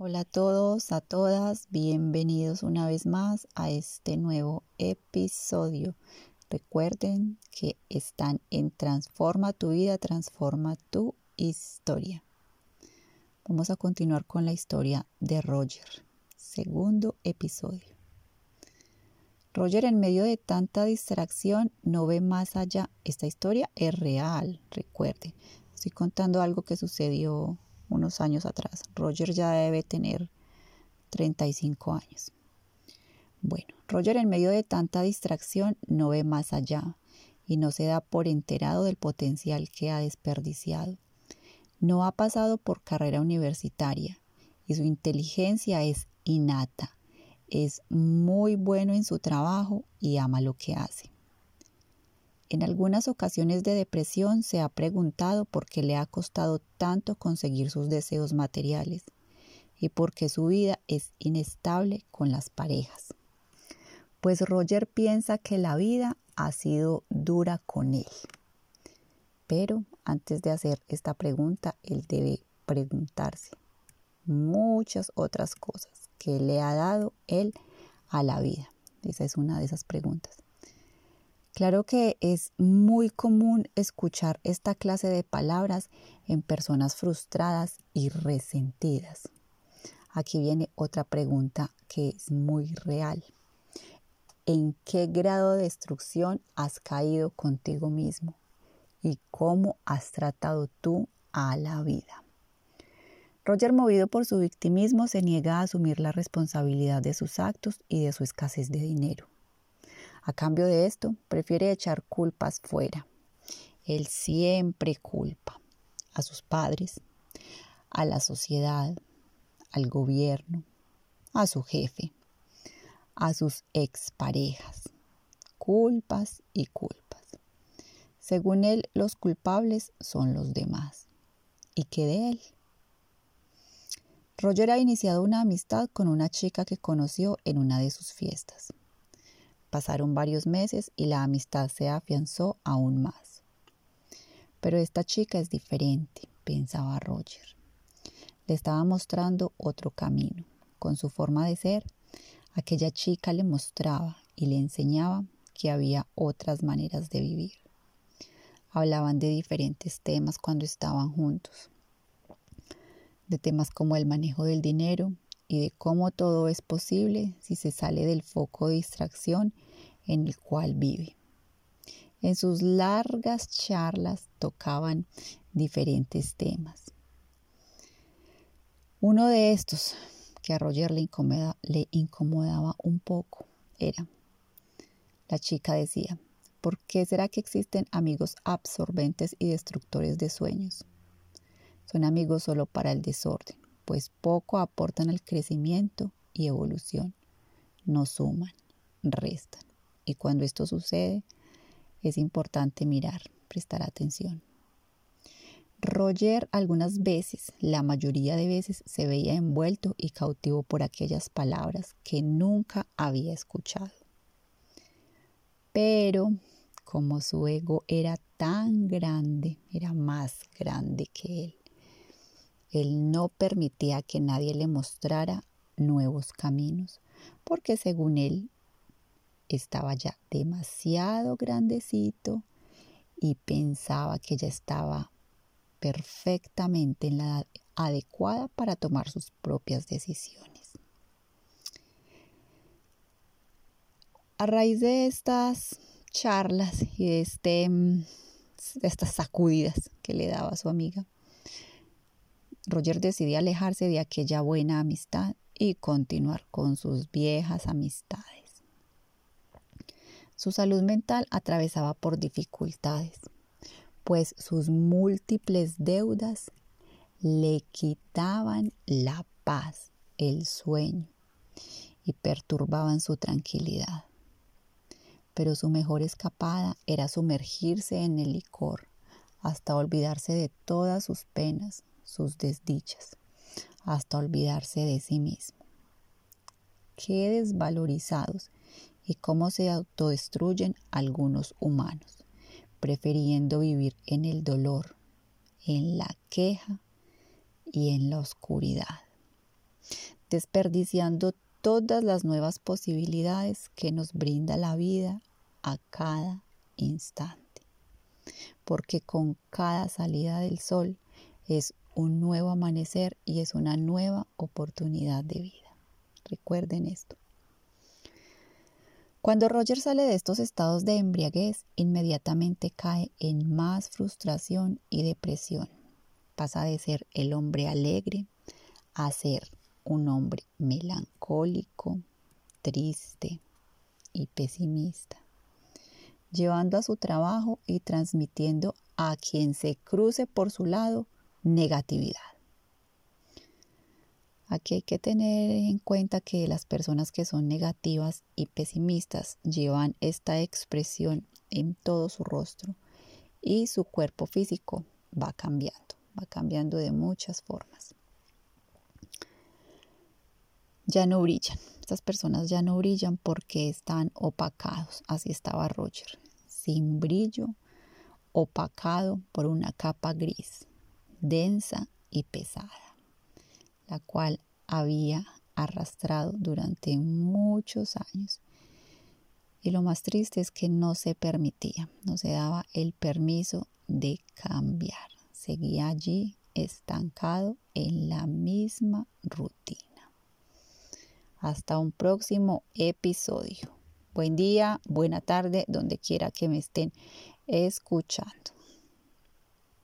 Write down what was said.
Hola a todos, a todas, bienvenidos una vez más a este nuevo episodio. Recuerden que están en Transforma tu vida, transforma tu historia. Vamos a continuar con la historia de Roger, segundo episodio. Roger en medio de tanta distracción no ve más allá. Esta historia es real, recuerden. Estoy contando algo que sucedió unos años atrás. Roger ya debe tener 35 años. Bueno, Roger en medio de tanta distracción no ve más allá y no se da por enterado del potencial que ha desperdiciado. No ha pasado por carrera universitaria y su inteligencia es innata. Es muy bueno en su trabajo y ama lo que hace. En algunas ocasiones de depresión se ha preguntado por qué le ha costado tanto conseguir sus deseos materiales y por qué su vida es inestable con las parejas. Pues Roger piensa que la vida ha sido dura con él. Pero antes de hacer esta pregunta, él debe preguntarse muchas otras cosas que le ha dado él a la vida. Esa es una de esas preguntas. Claro que es muy común escuchar esta clase de palabras en personas frustradas y resentidas. Aquí viene otra pregunta que es muy real. ¿En qué grado de destrucción has caído contigo mismo? ¿Y cómo has tratado tú a la vida? Roger, movido por su victimismo, se niega a asumir la responsabilidad de sus actos y de su escasez de dinero. A cambio de esto, prefiere echar culpas fuera. Él siempre culpa a sus padres, a la sociedad, al gobierno, a su jefe, a sus exparejas. Culpas y culpas. Según él, los culpables son los demás. ¿Y qué de él? Roger ha iniciado una amistad con una chica que conoció en una de sus fiestas. Pasaron varios meses y la amistad se afianzó aún más. Pero esta chica es diferente, pensaba Roger. Le estaba mostrando otro camino. Con su forma de ser, aquella chica le mostraba y le enseñaba que había otras maneras de vivir. Hablaban de diferentes temas cuando estaban juntos. De temas como el manejo del dinero, y de cómo todo es posible si se sale del foco de distracción en el cual vive. En sus largas charlas tocaban diferentes temas. Uno de estos que a Roger le, le incomodaba un poco era, la chica decía, ¿por qué será que existen amigos absorbentes y destructores de sueños? Son amigos solo para el desorden pues poco aportan al crecimiento y evolución, no suman, restan. Y cuando esto sucede, es importante mirar, prestar atención. Roger algunas veces, la mayoría de veces, se veía envuelto y cautivo por aquellas palabras que nunca había escuchado. Pero como su ego era tan grande, era más grande que él, él no permitía que nadie le mostrara nuevos caminos, porque según él estaba ya demasiado grandecito y pensaba que ya estaba perfectamente en la edad adecuada para tomar sus propias decisiones. A raíz de estas charlas y de, este, de estas sacudidas que le daba a su amiga, Roger decidió alejarse de aquella buena amistad y continuar con sus viejas amistades. Su salud mental atravesaba por dificultades, pues sus múltiples deudas le quitaban la paz, el sueño y perturbaban su tranquilidad. Pero su mejor escapada era sumergirse en el licor hasta olvidarse de todas sus penas, sus desdichas, hasta olvidarse de sí mismo. Qué desvalorizados y cómo se autodestruyen algunos humanos, prefiriendo vivir en el dolor, en la queja y en la oscuridad. desperdiciando todas las nuevas posibilidades que nos brinda la vida a cada instante. Porque con cada salida del sol es un nuevo amanecer y es una nueva oportunidad de vida. Recuerden esto. Cuando Roger sale de estos estados de embriaguez, inmediatamente cae en más frustración y depresión. Pasa de ser el hombre alegre a ser un hombre melancólico, triste y pesimista, llevando a su trabajo y transmitiendo a quien se cruce por su lado negatividad. Aquí hay que tener en cuenta que las personas que son negativas y pesimistas llevan esta expresión en todo su rostro y su cuerpo físico va cambiando, va cambiando de muchas formas ya no brillan. Estas personas ya no brillan porque están opacados. Así estaba Roger, sin brillo, opacado por una capa gris, densa y pesada, la cual había arrastrado durante muchos años. Y lo más triste es que no se permitía, no se daba el permiso de cambiar. Seguía allí estancado en la misma rutina. Hasta un próximo episodio. Buen día, buena tarde, donde quiera que me estén escuchando.